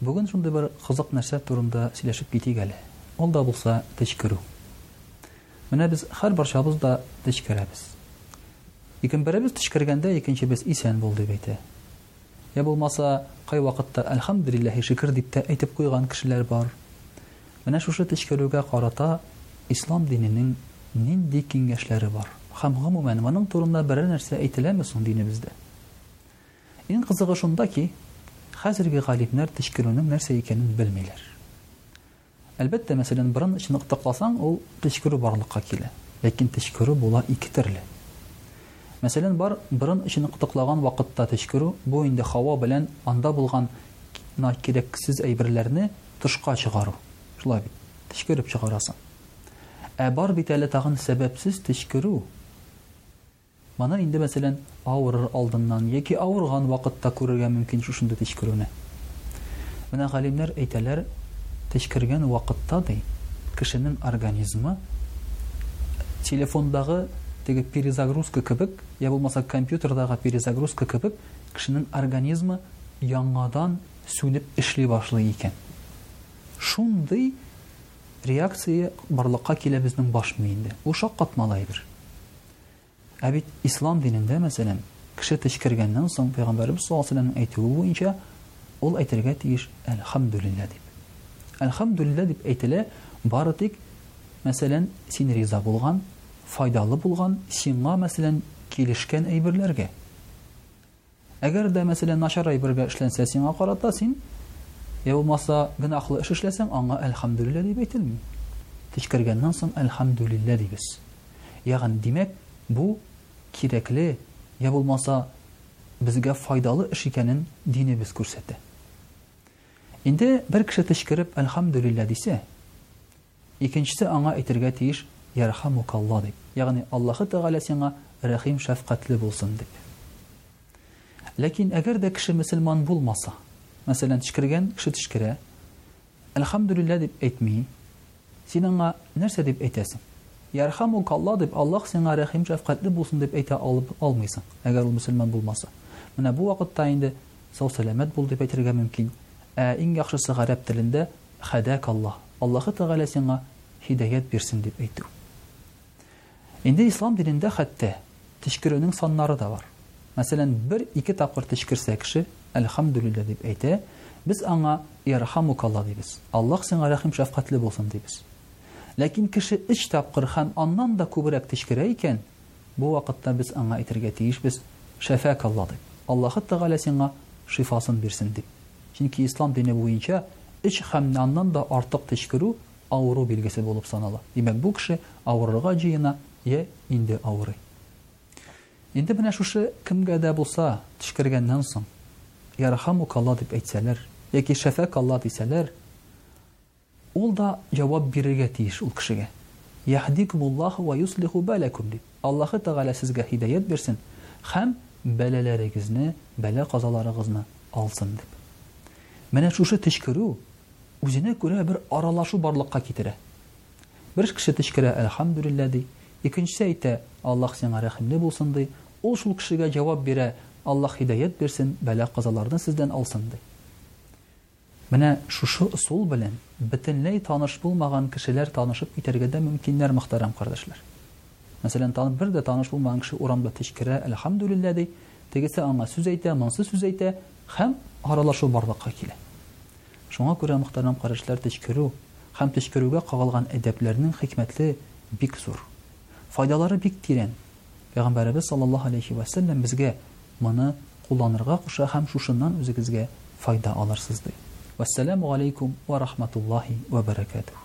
Бүген шундый бер кызык нәрсә турында сөйләшеп китик әле. Ул да булса төчкерү. Менә без һәрбарчабыз да төчкерәбез. Ләкин беребез төчкергәндә икенчебез исән бул дип әйтә. Йә булмаса, кайвакытта әлхәмдүлилләһи шөкер дип тә әйтеп куйган кешеләр бар. Менә шушы төчкерүгә карата ислам диненең нинди киңәшләре бар? Һәм гомумән, моның турында берәр нәрсә әйтеләме соң динебездә? Иң кызыгы шунда ки, хәзерге галимнәр төчкерүнең нәрсә икәнен белмиләр. Әлбәттә, мәсәлән, борын эчен ыктыкласаң, ул төчкерү барлыкка килә. Ләкин төчкерү була ике төрле. Мәсәлән, бар борын эчен ыктыклаган вакытта төчкерү, бу инде һава белән анда булган на кирәксез әйберләрне тышка чыгару. Шулай бит, төчкереп чыгарасың. Ә бар бит әле тагын сәбәпсез төчкерү. Моны инде, мәсәлән, авырыр алдыннан яки авырган вакытта күрергә мөмкин шушындый төчкерүне. Менә галимнәр әйтәләр, төчкергән вакытта, ди, кешенең организмы телефондагы теге перезагрузка кебек, я булмаса компьютердагы перезагрузка кебек, кешенең организмы яңадан сүнеп эшли башлый икән. Шундый реакция барлыкка килә безнең баш миендә. Бу шаккатмалы әйбер. Ә бит ислам динендә, мәсәлән, кеше тешкергәннән соң, пәйгамбәребез саллаллаһу алейһи ва сәлләмнең әйтүе буенча, ул әйтергә тиеш әлхәмдүлилләһ дип. Әлхәмдүлилләһ дип әйтелә, бары тик, мәсәлән, син риза булган, файдалы булган, сиңа, мәсәлән, килешкән әйберләргә. Әгәр дә, мәсәлән, начар әйбергә эшләнсә сиңа карата, син, йә булмаса, гөнаһлы эш эшләсәң, аңа әлхәмдүлиллә дип әйтелми. Течкергәннән соң әлхәмдүлиллә дибез. Ягъни, димәк, бу кирәкле, йә булмаса, безгә файдалы эш икәнен динебез күрсәтә. Инде бер кеше течкереп әлхәмдүлиллә дисә, Икенчесе аңа әйтергә тиеш, Ярхамукалла дип, ягъни Аллаһы Тәгалә сиңа рәхим-шәфкатьле булсын дип. Ләкин әгәр дә кеше мөселман булмаса, мәсәлән, төчкергән кеше төчкерә, Әлхәмдүлилләһ дип әйтми, син аңа нәрсә дип әйтәсең? Ярхамукалла дип, Аллаһ сиңа рәхим-шәфкатьле булсын дип әйтә алып алмыйсың, әгәр ул мөселман булмаса. Менә бу вакытта инде сау-сәламәт бул дип әйтергә мөмкин. Ә иң яхшысы гарәп телендә Хәдәк Аллаһ, Аллаһы Тәгалә сиңа һидаять бирсен, дип әйтү. Инде ислам динендә хәтта төчкерүнең саннары да бар. Мәсәлән, бер, ике тапкыр төчкерсә кеше, Әлхәмдүлилләһ дип әйтә, без аңа Ярхәмүкаллаһ дибез, Аллаһ сиңа рәхим-шәфкатьле булсын, дибез. Ләкин кеше өч тапкыр һәм аннан да күбрәк төчкерә икән, Бу вакытта без аңа әйтергә тиешбез, Шәфәәк Алла дип, Аллаһы Тәгалә сиңа шифасын бирсен дип. Чөнки Ислам дине буенча өч һәм аннан да артык төчкерү авыру билгесе булып санала. Димәк, бу кеше авырырга җыена йә инде авырый. Инде менә шушы кемгә дә булса төчкергәннән соң, Ярхамукалла дип әйтсәләр яки Шәфәәк Алла дисәләр, Ул да җавап бирергә тиеш ул кешегә, Яһдикумуллаһу вә юслиху бәләкүм дип, Аллаһы Тәгалә сезгә һидаять бирсен һәм бәлаләрегезне, бәла-казаларыгызны алсын дип. Менә шушы төчкерү, үзенә күрә бер аралашу барлыкка китерә. Бер кеше төчкерә, Әлхәмдүлилләһ, ди, икенчесе әйтә, Аллаһ сиңа рәхимле булсын, ди, ул шул кешегә җавап бирә, Аллаһ һидаять бирсен, бәла-казаларны сездән алсын, ди. Менә шушы ысул белән бөтенләй таныш булмаган кешеләр танышып китәргә дә мөмкиннәр, мөхтәрәм кардәшләр. Мәсәлән, тан бер дә таныш булмаган кеше урамда течкерә, Әлхәмдүлилләһ ди, тегесе аңа сүз әйтә, монсы сүз әйтә, һәм аралашу барлыкка килә. Шуңа күрә, мөхтәрәм кардәшләр, течкерү һәм течкерүгә кагылган әдәпләрнең хикмәтле бик зур. Файдалары бик тирән. Пәйгамбәребез саллаллаһу галәйһи вә сәлләм безгә моны кулланырга куша һәм шушыннан үзегезгә файда алырсыз ди. Вәссәламү галәйкүм вә рахматуллаһи вә бәрәкәтүһ.